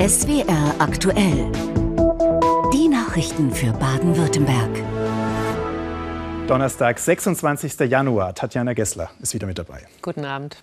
SWR aktuell. Die Nachrichten für Baden-Württemberg. Donnerstag, 26. Januar. Tatjana Gessler ist wieder mit dabei. Guten Abend.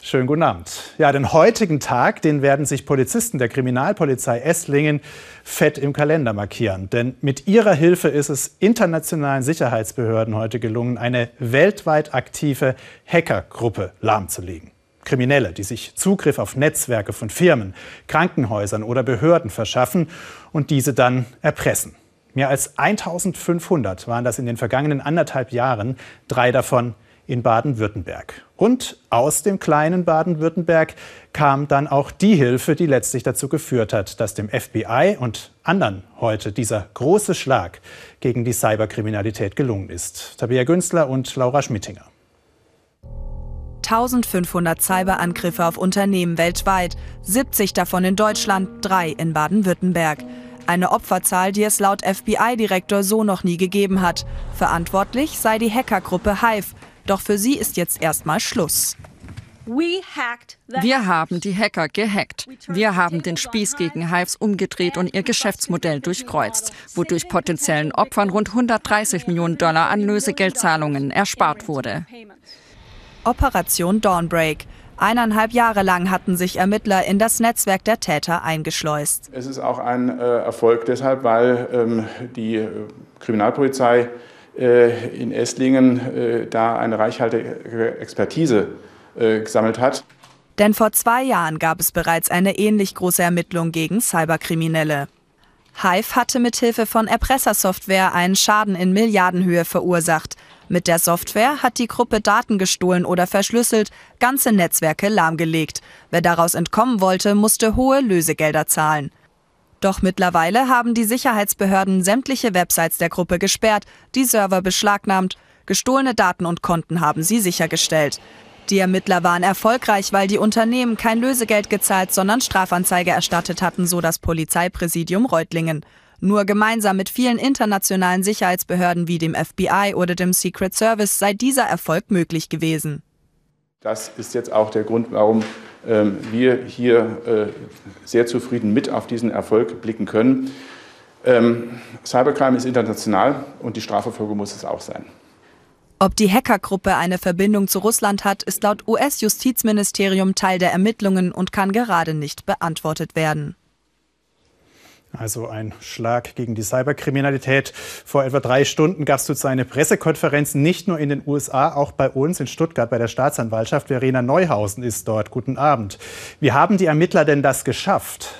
Schönen guten Abend. Ja, den heutigen Tag, den werden sich Polizisten der Kriminalpolizei Esslingen fett im Kalender markieren. Denn mit ihrer Hilfe ist es internationalen Sicherheitsbehörden heute gelungen, eine weltweit aktive Hackergruppe lahmzulegen. Kriminelle, die sich Zugriff auf Netzwerke von Firmen, Krankenhäusern oder Behörden verschaffen und diese dann erpressen. Mehr als 1500 waren das in den vergangenen anderthalb Jahren, drei davon in Baden-Württemberg. Und aus dem kleinen Baden-Württemberg kam dann auch die Hilfe, die letztlich dazu geführt hat, dass dem FBI und anderen heute dieser große Schlag gegen die Cyberkriminalität gelungen ist. Tabea Günstler und Laura Schmittinger. 1500 Cyberangriffe auf Unternehmen weltweit, 70 davon in Deutschland, drei in Baden-Württemberg. Eine Opferzahl, die es laut FBI-Direktor so noch nie gegeben hat. Verantwortlich sei die Hackergruppe Hive. Doch für sie ist jetzt erstmal Schluss. Wir haben die Hacker gehackt. Wir haben den Spieß gegen Hives umgedreht und ihr Geschäftsmodell durchkreuzt, wodurch potenziellen Opfern rund 130 Millionen Dollar an Lösegeldzahlungen erspart wurde. Operation Dawnbreak. Eineinhalb Jahre lang hatten sich Ermittler in das Netzwerk der Täter eingeschleust. Es ist auch ein äh, Erfolg deshalb, weil ähm, die äh, Kriminalpolizei äh, in Esslingen äh, da eine reichhaltige Expertise äh, gesammelt hat. Denn vor zwei Jahren gab es bereits eine ähnlich große Ermittlung gegen Cyberkriminelle. Hive hatte mithilfe von Erpressersoftware einen Schaden in Milliardenhöhe verursacht. Mit der Software hat die Gruppe Daten gestohlen oder verschlüsselt, ganze Netzwerke lahmgelegt. Wer daraus entkommen wollte, musste hohe Lösegelder zahlen. Doch mittlerweile haben die Sicherheitsbehörden sämtliche Websites der Gruppe gesperrt, die Server beschlagnahmt, gestohlene Daten und Konten haben sie sichergestellt. Die Ermittler waren erfolgreich, weil die Unternehmen kein Lösegeld gezahlt, sondern Strafanzeige erstattet hatten, so das Polizeipräsidium Reutlingen. Nur gemeinsam mit vielen internationalen Sicherheitsbehörden wie dem FBI oder dem Secret Service sei dieser Erfolg möglich gewesen. Das ist jetzt auch der Grund, warum ähm, wir hier äh, sehr zufrieden mit auf diesen Erfolg blicken können. Ähm, Cybercrime ist international und die Strafverfolgung muss es auch sein. Ob die Hackergruppe eine Verbindung zu Russland hat, ist laut US-Justizministerium Teil der Ermittlungen und kann gerade nicht beantwortet werden. Also ein Schlag gegen die Cyberkriminalität. Vor etwa drei Stunden gab es dazu eine Pressekonferenz, nicht nur in den USA, auch bei uns in Stuttgart bei der Staatsanwaltschaft. Verena Neuhausen ist dort. Guten Abend. Wie haben die Ermittler denn das geschafft?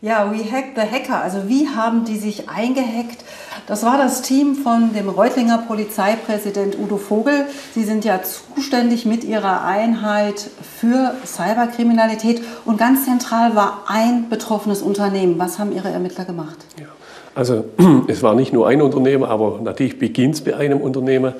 Ja, We Hack the Hacker. Also wie haben die sich eingehackt? Das war das Team von dem Reutlinger Polizeipräsident Udo Vogel. Sie sind ja zuständig mit ihrer Einheit für Cyberkriminalität und ganz zentral war ein betroffenes Unternehmen. Was haben Ihre Ermittler gemacht? Ja. Also es war nicht nur ein Unternehmer, aber natürlich beginnt es bei einem Unternehmer.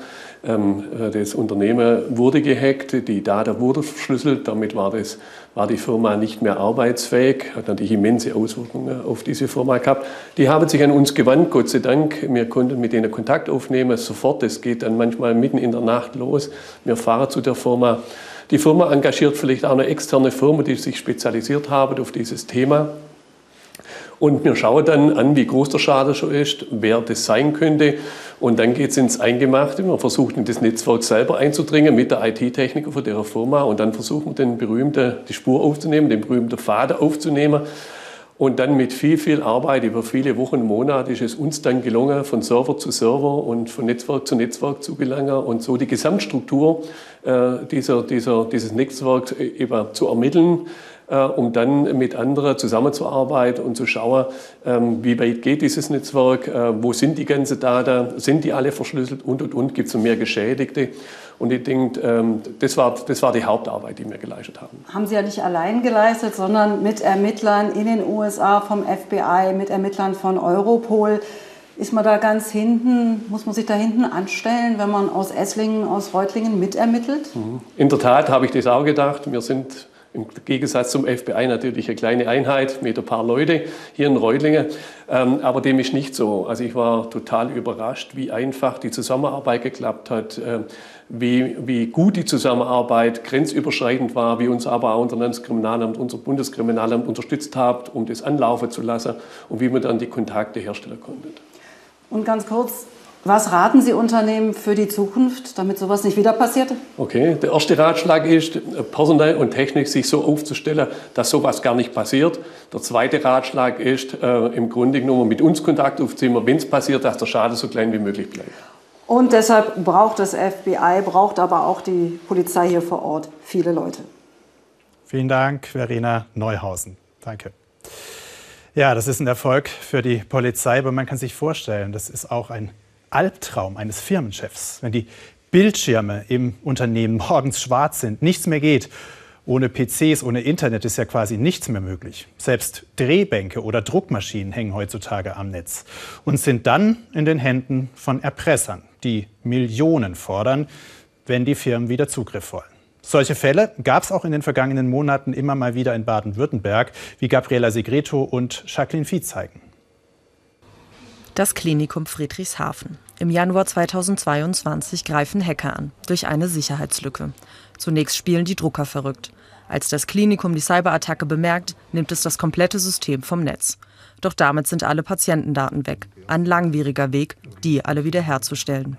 Ähm, äh, das Unternehmen wurde gehackt, die Daten wurden verschlüsselt, damit war, das, war die Firma nicht mehr arbeitsfähig, hat natürlich immense Auswirkungen auf diese Firma gehabt. Die haben sich an uns gewandt, Gott sei Dank. Wir konnten mit denen Kontakt aufnehmen, sofort. Es geht dann manchmal mitten in der Nacht los. Wir fahren zu der Firma. Die Firma engagiert vielleicht auch eine externe Firma, die sich spezialisiert haben auf dieses Thema. Und wir schauen dann an, wie groß der Schaden schon ist, wer das sein könnte. Und dann geht es ins Eingemachte. Man versucht in das Netzwerk selber einzudringen mit der IT-Techniker von der Firma. Und dann versuchen wir den berühmten, die Spur aufzunehmen, den berühmten Faden aufzunehmen. Und dann mit viel, viel Arbeit über viele Wochen, Monate ist es uns dann gelungen, von Server zu Server und von Netzwerk zu Netzwerk zu gelangen und so die Gesamtstruktur äh, dieser, dieser, dieses Netzwerks äh, eben zu ermitteln, um dann mit anderen zusammenzuarbeiten und zu schauen, ähm, wie weit geht dieses Netzwerk, äh, wo sind die ganzen Daten, sind die alle verschlüsselt und und und, gibt es mehr Geschädigte. Und ich denke, ähm, das war, das war die Hauptarbeit, die wir geleistet haben. Haben Sie ja nicht allein geleistet, sondern mit Ermittlern in den USA vom FBI, mit Ermittlern von Europol. Ist man da ganz hinten, muss man sich da hinten anstellen, wenn man aus Esslingen, aus Reutlingen mitermittelt? Mhm. In der Tat habe ich das auch gedacht. Wir sind Im Gegensatz zum FBI natürlich eine kleine Einheit mit ein paar Leute hier in Reutlingen. Ähm, aber dem ist nicht so. Also ich war total überrascht, wie einfach die Zusammenarbeit geklappt hat, äh, wie, wie gut die Zusammenarbeit grenzüberschreitend war, wie uns aber auch unser Landeskriminalamt, unser Bundeskriminalamt unterstützt hat, um das anlaufen zu lassen und wie wir dann die Kontakte herstellen konnten. Und ganz kurz, was raten Sie Unternehmen für die Zukunft, damit sowas nicht wieder passiert? Okay, der erste Ratschlag ist, Personal und Technik sich so aufzustellen, dass sowas gar nicht passiert. Der zweite Ratschlag ist, äh, im Grunde genommen mit uns Kontakt aufzunehmen, wenn es passiert, dass der Schaden so klein wie möglich bleibt. Und deshalb braucht das FBI, braucht aber auch die Polizei hier vor Ort viele Leute. Vielen Dank, Verena Neuhausen. Danke. Ja, das ist ein Erfolg für die Polizei, aber man kann sich vorstellen, das ist auch ein Albtraum eines Firmenchefs, wenn die Bildschirme im Unternehmen morgens schwarz sind, nichts mehr geht. Ohne PCs, ohne Internet ist ja quasi nichts mehr möglich. Selbst Drehbänke oder Druckmaschinen hängen heutzutage am Netz und sind dann in den Händen von Erpressern, die Millionen fordern, wenn die Firmen wieder Zugriff wollen. Solche Fälle gab es auch in den vergangenen Monaten immer mal wieder in Baden-Württemberg, wie Gabriela Segreto und Jacqueline Vieh zeigen. Das Klinikum Friedrichshafen. Im Januar 2022 greifen Hacker an, durch eine Sicherheitslücke. Zunächst spielen die Drucker verrückt. Als das Klinikum die Cyberattacke bemerkt, nimmt es das komplette System vom Netz. Doch damit sind alle Patientendaten weg. Ein langwieriger Weg, die alle wiederherzustellen.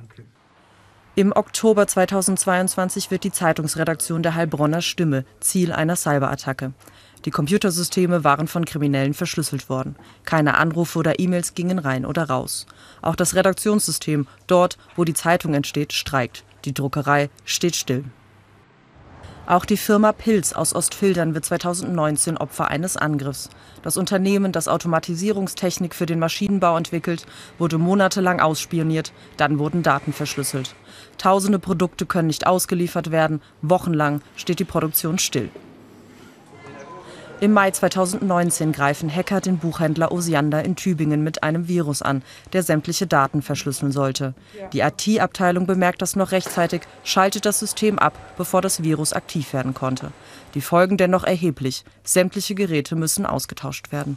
Im Oktober 2022 wird die Zeitungsredaktion der Heilbronner Stimme Ziel einer Cyberattacke. Die Computersysteme waren von Kriminellen verschlüsselt worden. Keine Anrufe oder E-Mails gingen rein oder raus. Auch das Redaktionssystem, dort, wo die Zeitung entsteht, streikt. Die Druckerei steht still. Auch die Firma Pilz aus Ostfildern wird 2019 Opfer eines Angriffs. Das Unternehmen, das Automatisierungstechnik für den Maschinenbau entwickelt, wurde monatelang ausspioniert, dann wurden Daten verschlüsselt. Tausende Produkte können nicht ausgeliefert werden, wochenlang steht die Produktion still. Im Mai 2019 greifen Hacker den Buchhändler Osiander in Tübingen mit einem Virus an, der sämtliche Daten verschlüsseln sollte. Die IT-Abteilung bemerkt das noch rechtzeitig, schaltet das System ab, bevor das Virus aktiv werden konnte. Die Folgen dennoch erheblich. Sämtliche Geräte müssen ausgetauscht werden.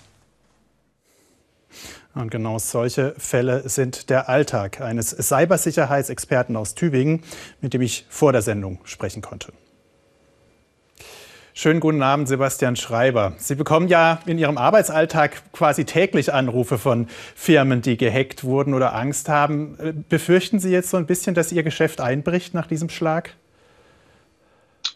Und genau solche Fälle sind der Alltag eines Cybersicherheitsexperten aus Tübingen, mit dem ich vor der Sendung sprechen konnte. Schönen guten Abend, Sebastian Schreiber. Sie bekommen ja in Ihrem Arbeitsalltag quasi täglich Anrufe von Firmen, die gehackt wurden oder Angst haben. Äh, befürchten Sie jetzt so ein bisschen, dass Ihr Geschäft einbricht nach diesem Schlag?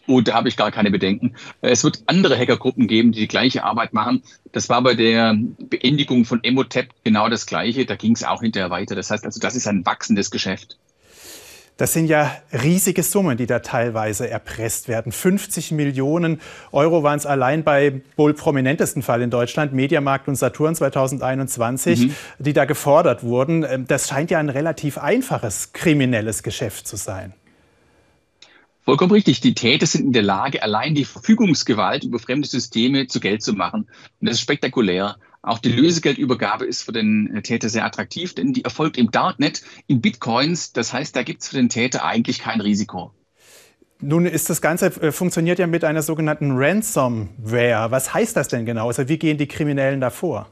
Oh, da habe ich gar keine Bedenken. Es wird andere Hackergruppen geben, die die gleiche Arbeit machen. Das war bei der Beendigung von Emotep genau das Gleiche. Da ging es auch hinterher weiter. Das heißt also, das ist ein wachsendes Geschäft. Das sind ja riesige Summen, die da teilweise erpresst werden. 50 Millionen Euro waren es allein bei wohl prominentesten Fall in Deutschland, Mediamarkt und Saturn 2021, mhm. die da gefordert wurden. Ähm, das scheint ja ein relativ einfaches kriminelles Geschäft zu sein. Vollkommen richtig. Die Täter sind in der Lage, allein die Verfügungsgewalt über fremde Systeme zu Geld zu machen. Und das ist spektakulär. Auch die Lösegeldübergabe ist für den äh, Täter sehr attraktiv, denn die erfolgt im Darknet in Bitcoins. Das heißt, da gibt es für den Täter eigentlich kein Risiko. Nun ist das Ganze äh, funktioniert ja mit einer sogenannten Ransomware. Was heißt das denn genau? Also wie gehen die Kriminellen da vor?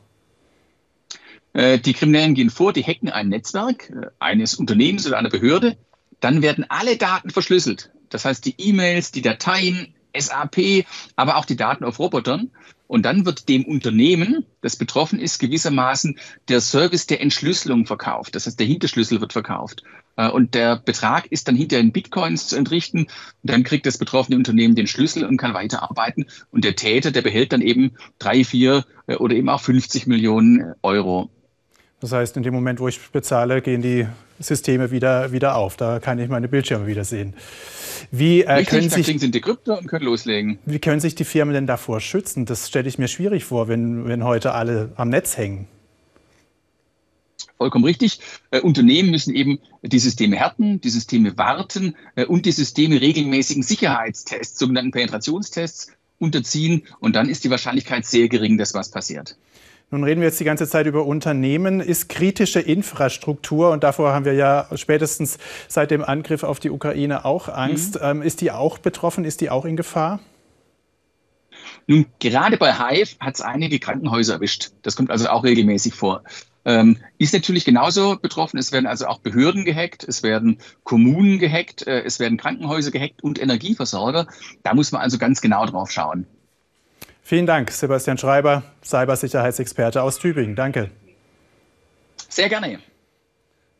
Äh, die Kriminellen gehen vor, die hacken ein Netzwerk eines Unternehmens oder einer Behörde. Dann werden alle Daten verschlüsselt. Das heißt, die E-Mails, die Dateien, SAP, aber auch die Daten auf Robotern. Und dann wird dem Unternehmen, das betroffen ist, gewissermaßen der Service der Entschlüsselung verkauft. Das heißt, der Hinterschlüssel wird verkauft. Äh, und der Betrag ist dann hinter in Bitcoins zu entrichten. Und dann kriegt das betroffene Unternehmen den Schlüssel und kann weiterarbeiten. Und der Täter, der behält dann eben drei, vier äh, oder eben auch 50 Millionen Euro. Das heißt, in dem Moment, wo ich bezahle, gehen die Systeme wieder, wieder auf. Da kann ich meine Bildschirme wieder sehen. Wie, äh, Richtig, können sich, sind die Krypto und können loslegen. Wie können sich die Firmen denn davor schützen? Das stelle ich mir schwierig vor, wenn, wenn heute alle am Netz hängen. Vollkommen richtig. Äh, Unternehmen müssen eben die Systeme härten, die Systeme warten äh, und die Systeme regelmäßigen Sicherheitstests, sogenannten Penetrationstests, unterziehen. Und dann ist die Wahrscheinlichkeit sehr gering, dass was passiert. Nun reden wir jetzt die ganze Zeit über Unternehmen. Ist kritische Infrastruktur, und davor haben wir ja spätestens seit dem Angriff auf die Ukraine auch Angst, mhm. ähm, ist die auch betroffen? Ist die auch in Gefahr? Nun, gerade bei Hive hat es einige Krankenhäuser erwischt. Das kommt also auch regelmäßig vor. Ähm, ist natürlich genauso betroffen. Es werden also auch Behörden gehackt, es werden Kommunen gehackt, äh, es werden Krankenhäuser gehackt und Energieversorger. Da muss man also ganz genau drauf schauen. Vielen Dank, Sebastian Schreiber, Cybersicherheitsexperte aus Tübingen. Danke. Sehr gerne.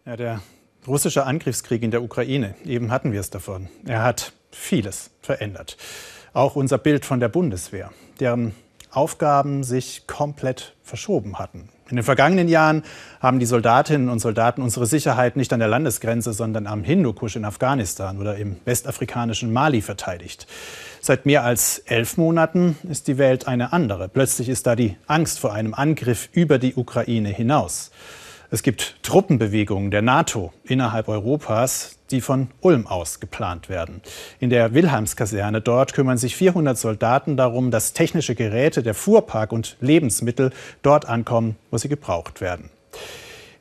Ja, der russische Angriffskrieg in der Ukraine, eben hatten wir es davon. Er hat vieles verändert. Auch unser Bild von der Bundeswehr, deren Aufgaben sich komplett verschoben hatten. In den vergangenen Jahren haben die Soldatinnen und Soldaten unsere Sicherheit nicht an der Landesgrenze, sondern am Hindukusch in Afghanistan oder im westafrikanischen Mali verteidigt. Seit mehr als elf Monaten ist die Welt eine andere. Plötzlich ist da die Angst vor einem Angriff über die Ukraine hinaus. Es gibt Truppenbewegungen der NATO innerhalb Europas, die von Ulm aus geplant werden. In der Wilhelmskaserne dort kümmern sich 400 Soldaten darum, dass technische Geräte, der Fuhrpark und Lebensmittel dort ankommen, wo sie gebraucht werden.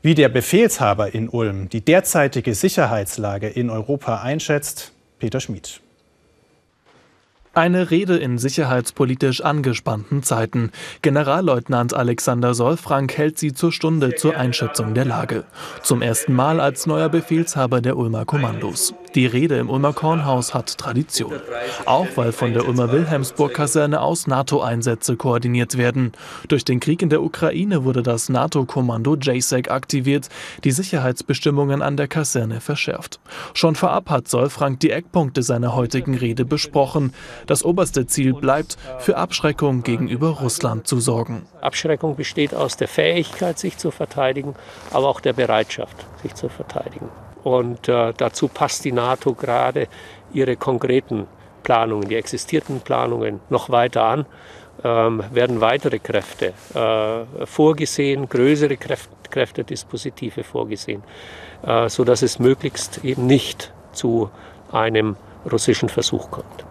Wie der Befehlshaber in Ulm die derzeitige Sicherheitslage in Europa einschätzt, Peter Schmid. Eine Rede in sicherheitspolitisch angespannten Zeiten. Generalleutnant Alexander Solfrank hält sie zur Stunde zur Einschätzung der Lage. Zum ersten Mal als neuer Befehlshaber der Ulmer Kommandos. Die Rede im Ulmer Kornhaus hat Tradition. Auch weil von der Ulmer Wilhelmsburg-Kaserne aus NATO-Einsätze koordiniert werden. Durch den Krieg in der Ukraine wurde das NATO-Kommando JSEC aktiviert, die Sicherheitsbestimmungen an der Kaserne verschärft. Schon vorab hat Solfrank die Eckpunkte seiner heutigen Rede besprochen. Das oberste Ziel bleibt, für Abschreckung gegenüber Russland zu sorgen. Abschreckung besteht aus der Fähigkeit, sich zu verteidigen, aber auch der Bereitschaft, sich zu verteidigen. Und äh, dazu passt die NATO gerade ihre konkreten Planungen, die existierten Planungen noch weiter an. Ähm, werden weitere Kräfte äh, vorgesehen, größere Kräfte, Kräftedispositive vorgesehen, äh, sodass es möglichst eben nicht zu einem russischen Versuch kommt.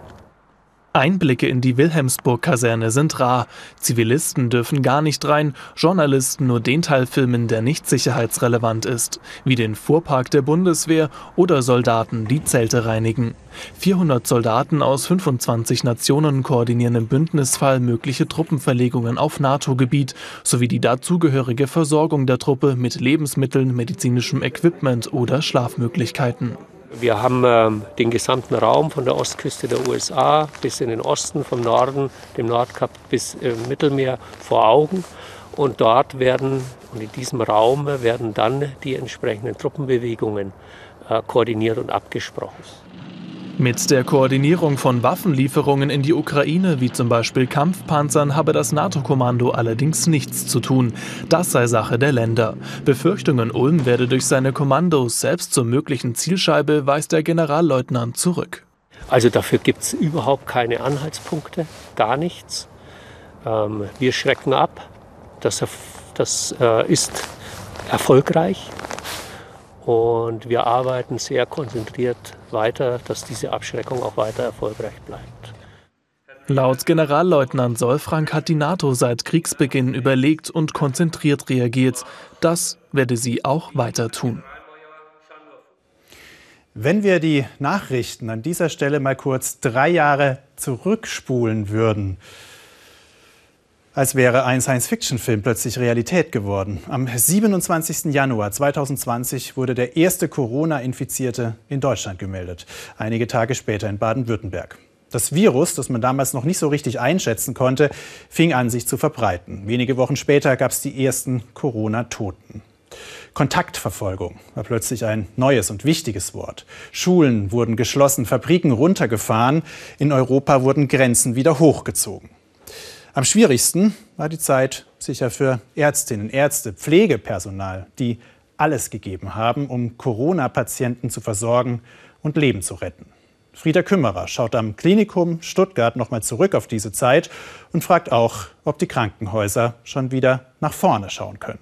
Einblicke in die Wilhelmsburg-Kaserne sind rar. Zivilisten dürfen gar nicht rein, Journalisten nur den Teil filmen, der nicht sicherheitsrelevant ist, wie den Fuhrpark der Bundeswehr oder Soldaten, die Zelte reinigen. 400 Soldaten aus 25 Nationen koordinieren im Bündnisfall mögliche Truppenverlegungen auf NATO-Gebiet sowie die dazugehörige Versorgung der Truppe mit Lebensmitteln, medizinischem Equipment oder Schlafmöglichkeiten. Wir haben ähm, den gesamten Raum von der Ostküste der USA bis in den Osten, vom Norden, dem Nordkap bis äh, Mittelmeer vor Augen. Und dort werden, und in diesem Raum werden dann die entsprechenden Truppenbewegungen äh, koordiniert und abgesprochen. Mit der Koordinierung von Waffenlieferungen in die Ukraine, wie zum Beispiel Kampfpanzern, habe das NATO-Kommando allerdings nichts zu tun. Das sei Sache der Länder. Befürchtungen, Ulm werde durch seine Kommandos selbst zur möglichen Zielscheibe, weist der Generalleutnant zurück. Also dafür gibt es überhaupt keine Anhaltspunkte, gar nichts. Ähm, wir schrecken ab. Das, das äh, ist erfolgreich. Und wir arbeiten sehr konzentriert weiter, dass diese Abschreckung auch weiter erfolgreich bleibt. Laut Generalleutnant Solfrank hat die NATO seit Kriegsbeginn überlegt und konzentriert reagiert. Das werde sie auch weiter tun. Wenn wir die Nachrichten an dieser Stelle mal kurz drei Jahre zurückspulen würden, als wäre ein Science-Fiction-Film plötzlich Realität geworden. Am 27. Januar 2020 wurde der erste Corona-Infizierte in Deutschland gemeldet, einige Tage später in Baden-Württemberg. Das Virus, das man damals noch nicht so richtig einschätzen konnte, fing an, sich zu verbreiten. Wenige Wochen später gab es die ersten Corona-Toten. Kontaktverfolgung war plötzlich ein neues und wichtiges Wort. Schulen wurden geschlossen, Fabriken runtergefahren, in Europa wurden Grenzen wieder hochgezogen. Am schwierigsten war die Zeit sicher für Ärztinnen, Ärzte, Pflegepersonal, die alles gegeben haben, um Corona-Patienten zu versorgen und Leben zu retten. Frieda Kümmerer schaut am Klinikum Stuttgart nochmal zurück auf diese Zeit und fragt auch, ob die Krankenhäuser schon wieder nach vorne schauen können.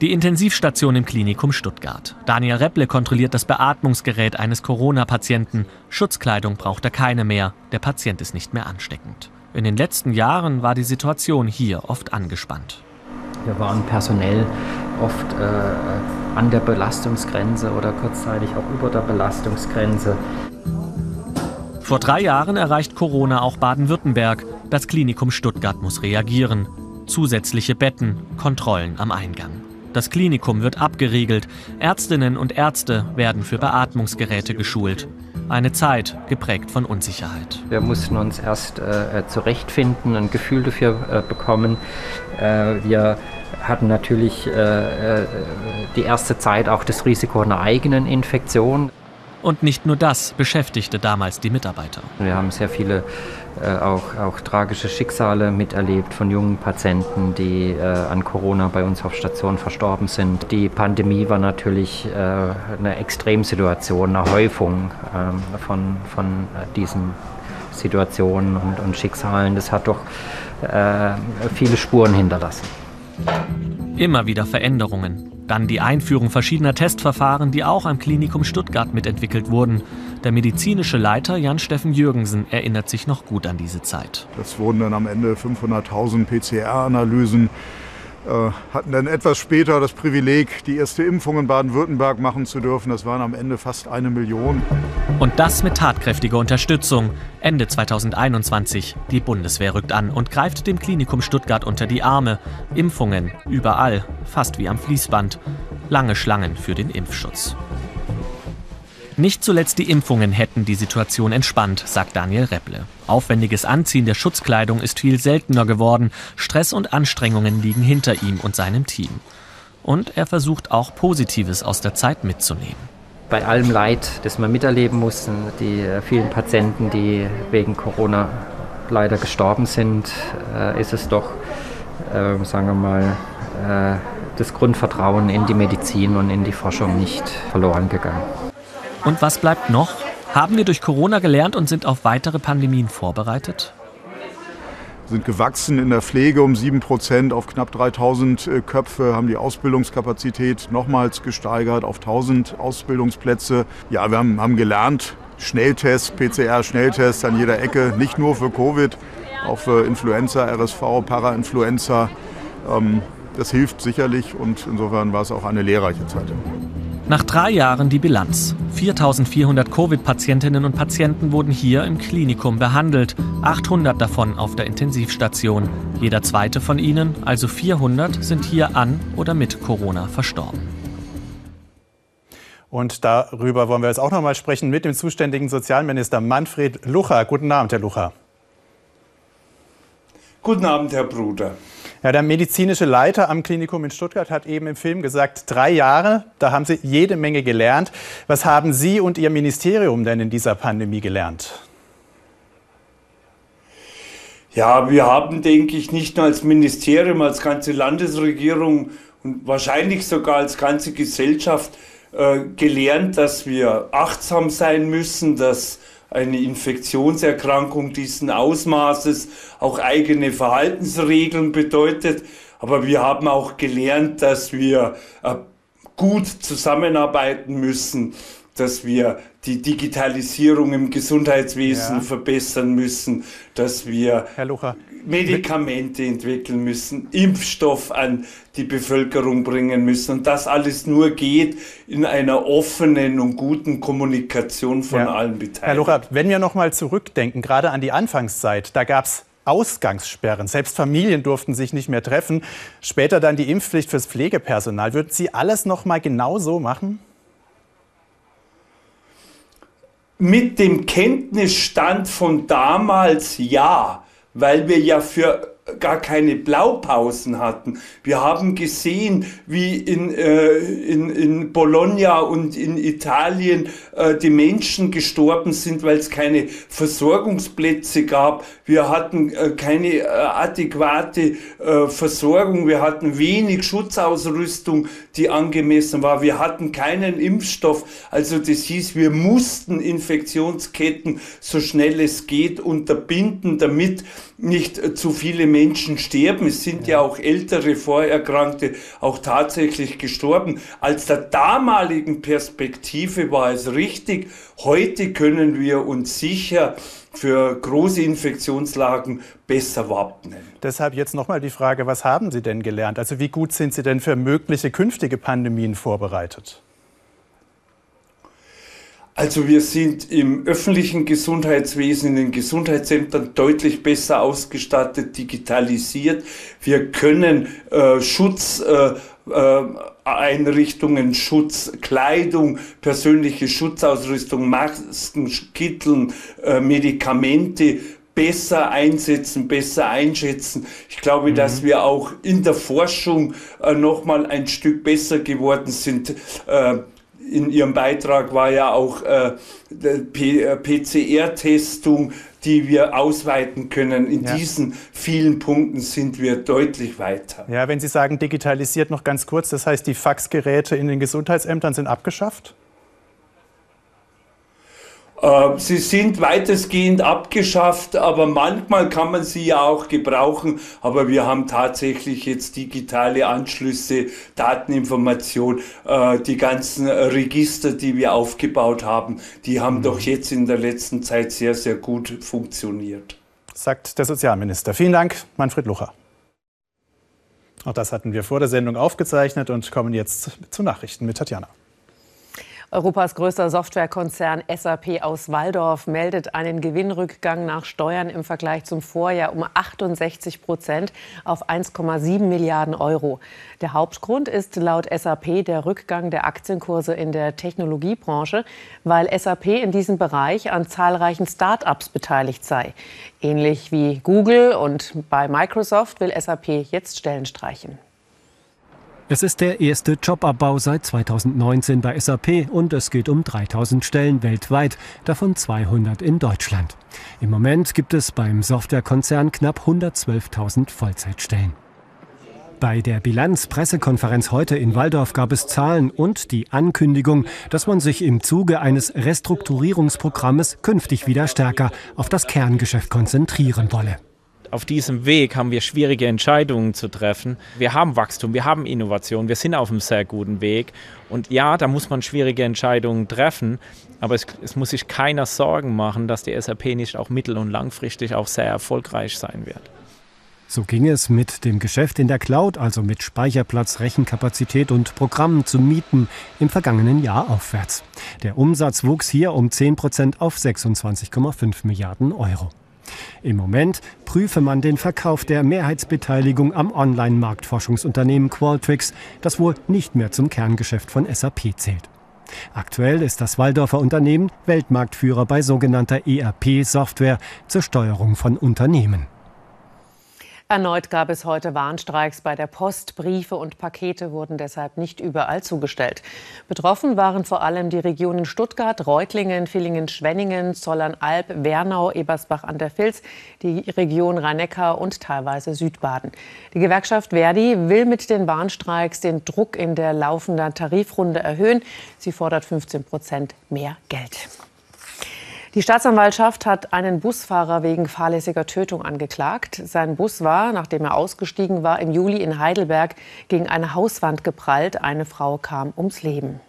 Die Intensivstation im Klinikum Stuttgart. Daniel Repple kontrolliert das Beatmungsgerät eines Corona-Patienten. Schutzkleidung braucht er keine mehr. Der Patient ist nicht mehr ansteckend. In den letzten Jahren war die Situation hier oft angespannt. Wir waren personell oft äh, an der Belastungsgrenze oder kurzzeitig auch über der Belastungsgrenze. Vor drei Jahren erreicht Corona auch Baden-Württemberg. Das Klinikum Stuttgart muss reagieren. Zusätzliche Betten, Kontrollen am Eingang. Das Klinikum wird abgeriegelt. Ärztinnen und Ärzte werden für Beatmungsgeräte geschult. Eine Zeit geprägt von Unsicherheit. Wir mussten uns erst äh, zurechtfinden, ein Gefühl dafür äh, bekommen. Äh, wir hatten natürlich äh, äh, die erste Zeit auch das Risiko einer eigenen Infektion. Und nicht nur das beschäftigte damals die Mitarbeiter. Wir haben sehr viele äh, auch, auch, tragische Schicksale miterlebt von jungen Patienten, die äh, an Corona bei uns auf Station verstorben sind. Die Pandemie war natürlich äh, eine Extremsituation, eine Häufung ähm, von, von äh, diesen Situationen und, und, Schicksalen. Das hat doch äh, viele Spuren hinterlassen. Immer wieder Veränderungen. Dann die Einführung verschiedener Testverfahren, die auch am Klinikum Stuttgart mitentwickelt wurden. Der medizinische Leiter Jan-Steffen Jürgensen erinnert sich noch gut an diese Zeit. Das wurden dann am Ende 500.000 PCR-Analysen äh, hatten dann etwas später das Privileg, die erste Impfung in Baden-Württemberg machen zu dürfen. Das waren am Ende fast eine Million. Und das mit tatkräftiger Unterstützung. Ende 2021. Die Bundeswehr rückt an und greift dem Klinikum Stuttgart unter die Arme. Impfungen überall, fast wie am Fließband. Lange Schlangen für den Impfschutz. Nicht zuletzt die Impfungen hätten die Situation entspannt, sagt Daniel Repple. Aufwendiges Anziehen der Schutzkleidung ist viel seltener geworden. Stress und Anstrengungen liegen hinter ihm und seinem Team. Und er versucht auch Positives aus der Zeit mitzunehmen. Bei allem Leid, das wir miterleben mussten, die äh, vielen Patienten, die wegen Corona leider gestorben sind, äh, ist es doch, äh, sagen wir mal, das Grundvertrauen in die Medizin und in die Forschung nicht verloren gegangen. Und was bleibt noch? Haben wir durch Corona gelernt und sind auf weitere Pandemien vorbereitet? sind gewachsen in der Pflege um 7 Prozent auf knapp 3000 äh, Köpfe, haben die Ausbildungskapazität nochmals gesteigert auf 1000 Ausbildungsplätze. Ja, wir haben, haben gelernt, Schnelltests, PCR-Schnelltests an jeder Ecke, nicht nur für Covid, auch für Influenza, RSV, Parainfluenza. Ähm, das hilft sicherlich und insofern war es auch eine lehrreiche Zeit. Nach drei Jahren die Bilanz. 4400 Covid-Patientinnen und Patienten wurden hier im Klinikum behandelt, 800 davon auf der Intensivstation. Jeder zweite von ihnen, also 400, sind hier an oder mit Corona verstorben. Und darüber wollen wir jetzt auch noch mal sprechen mit dem zuständigen Sozialminister Manfred Lucher. Guten Abend, Herr Lucher. Guten Abend, Herr Bruder. Ja, der medizinische Leiter am Klinikum in Stuttgart hat eben im Film gesagt, drei Jahre, da haben Sie jede Menge gelernt. Was haben Sie und Ihr Ministerium denn in dieser Pandemie gelernt? Ja, wir haben, denke ich, nicht nur als Ministerium, als ganze Landesregierung und wahrscheinlich sogar als ganze Gesellschaft äh, gelernt, dass wir achtsam sein müssen, dass eine Infektionserkrankung diesen Ausmaßes auch eigene Verhaltensregeln bedeutet. Aber wir haben auch gelernt, dass wir äh, gut zusammenarbeiten müssen, dass wir die Digitalisierung im Gesundheitswesen ja. verbessern müssen, dass wir Medikamente entwickeln müssen, Impfstoff an die Bevölkerung bringen müssen. Und das alles nur geht in einer offenen und guten Kommunikation von ja. allen Beteiligten. Herr Luchert, wenn wir noch mal zurückdenken, gerade an die Anfangszeit, da gab es Ausgangssperren. Selbst Familien durften sich nicht mehr treffen. Später dann die Impfpflicht fürs Pflegepersonal. Würden Sie alles noch mal genau so machen? mit dem Kenntnisstand von damals ja, weil wir ja für gar keine Blaupausen hatten. Wir haben gesehen, wie in, äh, in, in Bologna und in Italien äh, die Menschen gestorben sind, weil es keine Versorgungsplätze gab. Wir hatten äh, keine äh, adäquate äh, Versorgung. Wir hatten wenig Schutzausrüstung, die angemessen war. Wir hatten keinen Impfstoff. Also das hieß, wir mussten Infektionsketten so schnell es geht unterbinden, damit nicht äh, zu viele Menschen sterben. Es sind ja. ja auch ältere Vorerkrankte auch tatsächlich gestorben. Als der damaligen Perspektive war es richtig. Heute können wir uns sicher für große Infektionslagen besser wappnen. Deshalb jetzt nochmal die Frage, was haben Sie denn gelernt? Also wie gut sind Sie denn für mögliche künftige Pandemien vorbereitet? Also wir sind im öffentlichen Gesundheitswesen, in den Gesundheitsämtern deutlich besser ausgestattet, digitalisiert. Wir können äh, Schutzeinrichtungen, äh, Schutzkleidung, persönliche Schutzausrüstung, Masken, Kitteln, äh, Medikamente besser einsetzen, besser einschätzen. Ich glaube, mhm. dass wir auch in der Forschung äh, noch mal ein Stück besser geworden sind. Äh, in Ihrem Beitrag war ja auch äh, PCR-Testung, äh, die wir ausweiten können. In ja. diesen vielen Punkten sind wir deutlich weiter. Ja, wenn Sie sagen digitalisiert noch ganz kurz, das heißt, die Faxgeräte in den Gesundheitsämtern sind abgeschafft? Äh, sie sind weitestgehend abgeschafft, aber manchmal kann man sie ja auch gebrauchen. Aber wir haben tatsächlich jetzt digitale Anschlüsse, Dateninformation, äh, die ganzen Register, die wir aufgebaut haben, die haben mhm. doch jetzt in der letzten Zeit sehr, sehr gut funktioniert. Sagt der Sozialminister. Vielen Dank, Manfred Lucher. Auch das hatten wir vor der Sendung aufgezeichnet und kommen jetzt zu Nachrichten mit Tatjana. Europas größter Softwarekonzern SAP aus Waldorf meldet einen Gewinnrückgang nach Steuern im Vergleich zum Vorjahr um 68 Prozent auf 1,7 Milliarden Euro. Der Hauptgrund ist laut SAP der Rückgang der Aktienkurse in der Technologiebranche, weil SAP in diesem Bereich an zahlreichen Start-ups beteiligt sei. Ähnlich wie Google und bei Microsoft will SAP jetzt Stellen streichen. Es ist der erste Jobabbau seit 2019 bei SAP und es geht um 3000 Stellen weltweit, davon 200 in Deutschland. Im Moment gibt es beim Softwarekonzern knapp 112.000 Vollzeitstellen. Bei der Bilanzpressekonferenz heute in Waldorf gab es Zahlen und die Ankündigung, dass man sich im Zuge eines Restrukturierungsprogrammes künftig wieder stärker auf das Kerngeschäft konzentrieren wolle auf diesem Weg haben wir schwierige Entscheidungen zu treffen. Wir haben Wachstum, wir haben Innovation, wir sind auf einem sehr guten Weg. Und ja, da muss man schwierige Entscheidungen treffen, aber es, es muss sich keiner Sorgen machen, dass die SAP nicht auch mittel- und langfristig auch sehr erfolgreich sein wird. So ging es mit dem Geschäft in der Cloud, also mit Speicherplatz, Rechenkapazität und Programmen zu mieten, im vergangenen Jahr aufwärts. Der Umsatz wuchs hier um 10 Prozent auf 26,5 Milliarden Euro. Im Moment prüfe man den Verkauf der Mehrheitsbeteiligung am Online-Marktforschungsunternehmen Qualtrics, das wohl nicht mehr zum Kerngeschäft von SAP zählt. Aktuell ist das Waldorfer Unternehmen Weltmarktführer bei sogenannter ERP-Software zur Steuerung von Unternehmen. Erneut gab es heute Warnstreiks bei der Post. Briefe und Pakete wurden deshalb nicht überall zugestellt. Betroffen waren vor allem die Regionen Stuttgart, Reutlingen, Villingen-Schwenningen, Zollernalb, Wernau, Ebersbach an der Vils, die Region rhein und teilweise Südbaden. Die Gewerkschaft Verdi will mit den Warnstreiks den Druck in der laufenden Tarifrunde erhöhen. Sie fordert 15 Prozent mehr Geld. Die Staatsanwaltschaft hat einen Busfahrer wegen fahrlässiger Tötung angeklagt. Sein Bus war, nachdem er ausgestiegen war, im Juli in Heidelberg gegen eine Hauswand geprallt. Eine Frau kam ums Leben.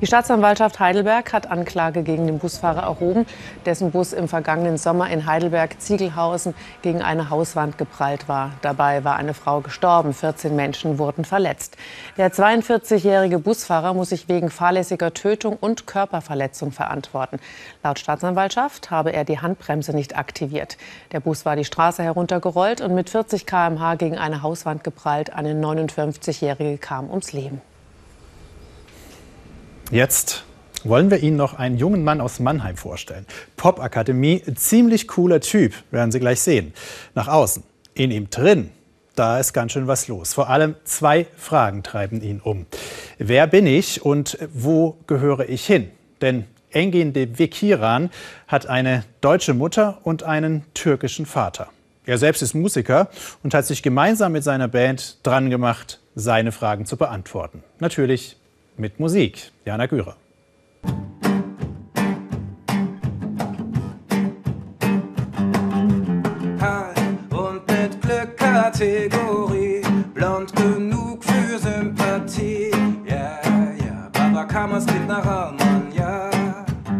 Die Staatsanwaltschaft Heidelberg hat Anklage gegen den Busfahrer erhoben, dessen Bus im vergangenen Sommer in Heidelberg-Ziegelhausen gegen eine Hauswand geprallt war. Dabei war eine Frau gestorben, 14 Menschen wurden verletzt. Der 42-jährige Busfahrer muss sich wegen fahrlässiger Tötung und Körperverletzung verantworten. Laut Staatsanwaltschaft habe er die Handbremse nicht aktiviert. Der Bus war die Straße heruntergerollt und mit 40 km/h gegen eine Hauswand geprallt. Eine 59-jährige kam ums Leben. Jetzt wollen wir Ihnen noch einen jungen Mann aus Mannheim vorstellen. Popakademie, ziemlich cooler Typ, werden Sie gleich sehen. Nach außen, in ihm drin, da ist ganz schön was los. Vor allem zwei Fragen treiben ihn um. Wer bin ich und wo gehöre ich hin? Denn Engin de Vekiran hat eine deutsche Mutter und einen türkischen Vater. Er selbst ist Musiker und hat sich gemeinsam mit seiner Band dran gemacht, seine Fragen zu beantworten. Natürlich mit Musik. Jana Gürer. Und mit Glück Kategorie, blond genug für Sympathie. Ja, ja, Baba Kamas klingt nach Allmann, ja.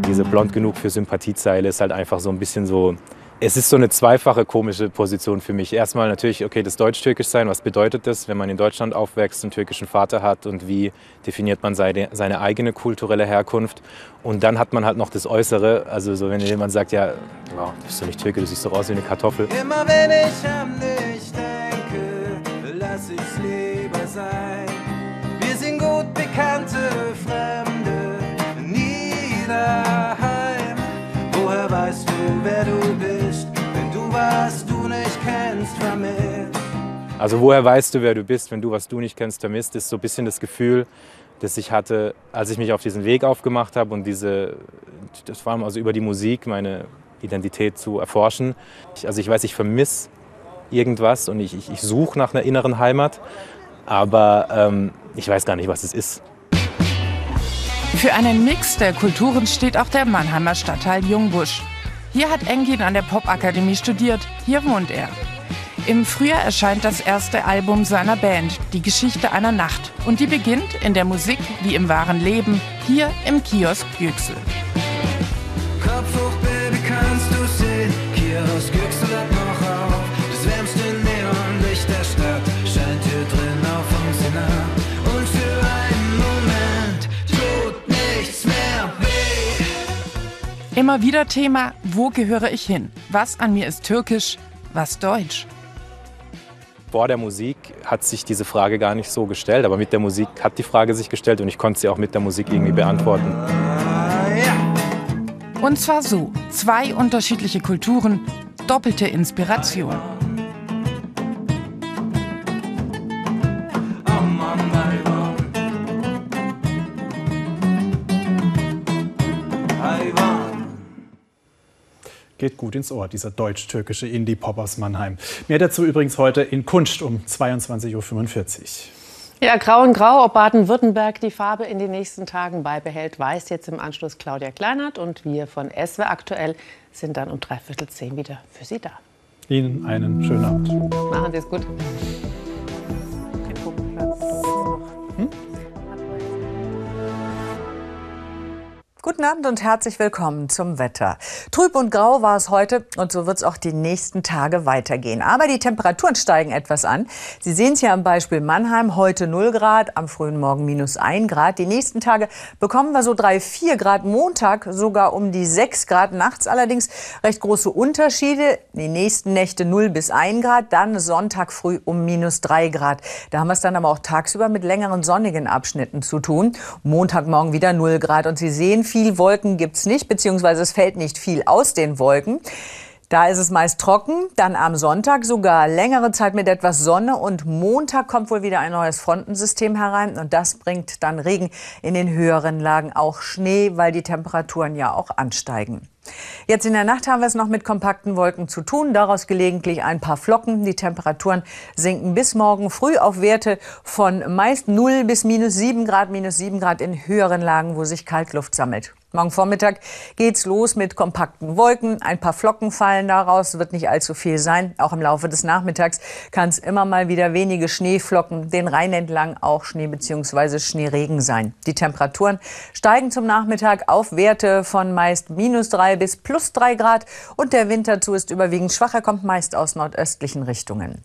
Diese blond genug für Sympathiezeile ist halt einfach so ein bisschen so es ist so eine zweifache komische Position für mich. Erstmal natürlich, okay, das Deutsch-Türkisch sein, was bedeutet das, wenn man in Deutschland aufwächst, einen türkischen Vater hat und wie definiert man seine, seine eigene kulturelle Herkunft. Und dann hat man halt noch das Äußere, also so wenn jemand sagt, ja, wow, du bist doch nicht Türke, du siehst doch aus wie eine Kartoffel. Immer wenn ich an dich denke, lass ich's lieber sein. Wir sind gut bekannte Fremde, nie daheim. Woher weißt du, wer du bist, was du nicht kennst, vermisst? Also woher weißt du, wer du bist, wenn du, was du nicht kennst, vermisst, ist so ein bisschen das Gefühl, das ich hatte, als ich mich auf diesen Weg aufgemacht habe und diese, das vor allem also über die Musik meine Identität zu erforschen. Ich, also ich weiß, ich vermisse irgendwas und ich, ich, ich suche nach einer inneren Heimat, aber ähm, ich weiß gar nicht, was es ist. Für einen Mix der Kulturen steht auch der Mannheimer Stadtteil Jungbusch. Hier hat Engin an der Popakademie studiert, hier wohnt er. Im Frühjahr erscheint das erste Album seiner Band, Die Geschichte einer Nacht. Und die beginnt in der Musik wie im wahren Leben, hier im Kiosk Yüksel. Kopf hoch, Baby, kannst du sehen? Kiosk Yüksel hat noch auf. Das wärmste Neonlicht der Stadt scheint hier drin auf uns hinab. Und für einen Moment tut nichts mehr weh. Immer wieder Thema, wo gehöre ich hin? Was an mir ist türkisch, was deutsch? Vor der Musik hat sich diese Frage gar nicht so gestellt, aber mit der Musik hat die Frage sich gestellt und ich konnte sie auch mit der Musik irgendwie beantworten. Und zwar so: zwei unterschiedliche Kulturen, doppelte Inspiration. Geht gut ins Ohr, dieser deutsch-türkische Indie-Pop aus Mannheim. Mehr dazu übrigens heute in Kunst um 22.45 Uhr. Ja, grau und grau, ob Baden-Württemberg die Farbe in den nächsten Tagen beibehält, weiß jetzt im Anschluss Claudia Kleinert. Und wir von SW aktuell sind dann um dreiviertel zehn wieder für Sie da. Ihnen einen schönen Abend. Machen Sie es gut. Guten Abend und herzlich willkommen zum Wetter. Trüb und grau war es heute und so wird es auch die nächsten Tage weitergehen. Aber die Temperaturen steigen etwas an. Sie sehen es hier am Beispiel Mannheim, heute 0 Grad, am frühen Morgen minus 1 Grad. Die nächsten Tage bekommen wir so 3, 4 Grad, Montag sogar um die 6 Grad, nachts allerdings recht große Unterschiede. Die nächsten Nächte 0 bis 1 Grad, dann Sonntag früh um minus 3 Grad. Da haben wir es dann aber auch tagsüber mit längeren sonnigen Abschnitten zu tun. Montagmorgen wieder 0 Grad und Sie sehen, viel Wolken gibt's nicht, beziehungsweise es fällt nicht viel aus den Wolken. Da ist es meist trocken, dann am Sonntag sogar längere Zeit mit etwas Sonne und Montag kommt wohl wieder ein neues Frontensystem herein und das bringt dann Regen in den höheren Lagen, auch Schnee, weil die Temperaturen ja auch ansteigen. Jetzt in der Nacht haben wir es noch mit kompakten Wolken zu tun, daraus gelegentlich ein paar Flocken. Die Temperaturen sinken bis morgen früh auf Werte von meist 0 bis minus 7 Grad, minus 7 Grad in höheren Lagen, wo sich Kaltluft sammelt. Morgen Vormittag geht's los mit kompakten Wolken. Ein paar Flocken fallen daraus, wird nicht allzu viel sein. Auch im Laufe des Nachmittags kann es immer mal wieder wenige Schneeflocken, den Rhein entlang auch Schnee bzw. Schneeregen sein. Die Temperaturen steigen zum Nachmittag auf Werte von meist minus 3 bis plus 3 Grad und der Wind dazu ist überwiegend schwach. Er kommt meist aus nordöstlichen Richtungen.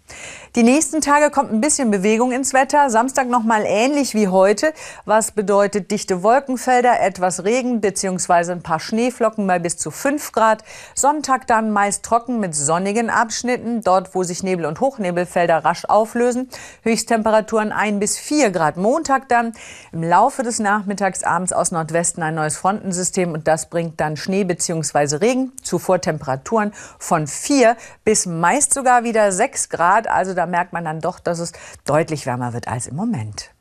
Die nächsten Tage kommt ein bisschen Bewegung ins Wetter. Samstag noch mal ähnlich wie heute, was bedeutet dichte Wolkenfelder, etwas Regen beziehungsweise ein paar Schneeflocken bei bis zu 5 Grad. Sonntag dann meist trocken mit sonnigen Abschnitten, dort wo sich Nebel- und Hochnebelfelder rasch auflösen. Höchsttemperaturen 1 bis 4 Grad. Montag dann im Laufe des Nachmittags abends aus Nordwesten ein neues Frontensystem und das bringt dann Schnee bzw. Regen. Zuvor Temperaturen von 4 bis meist sogar wieder 6 Grad. Also da merkt man dann doch, dass es deutlich wärmer wird als im Moment.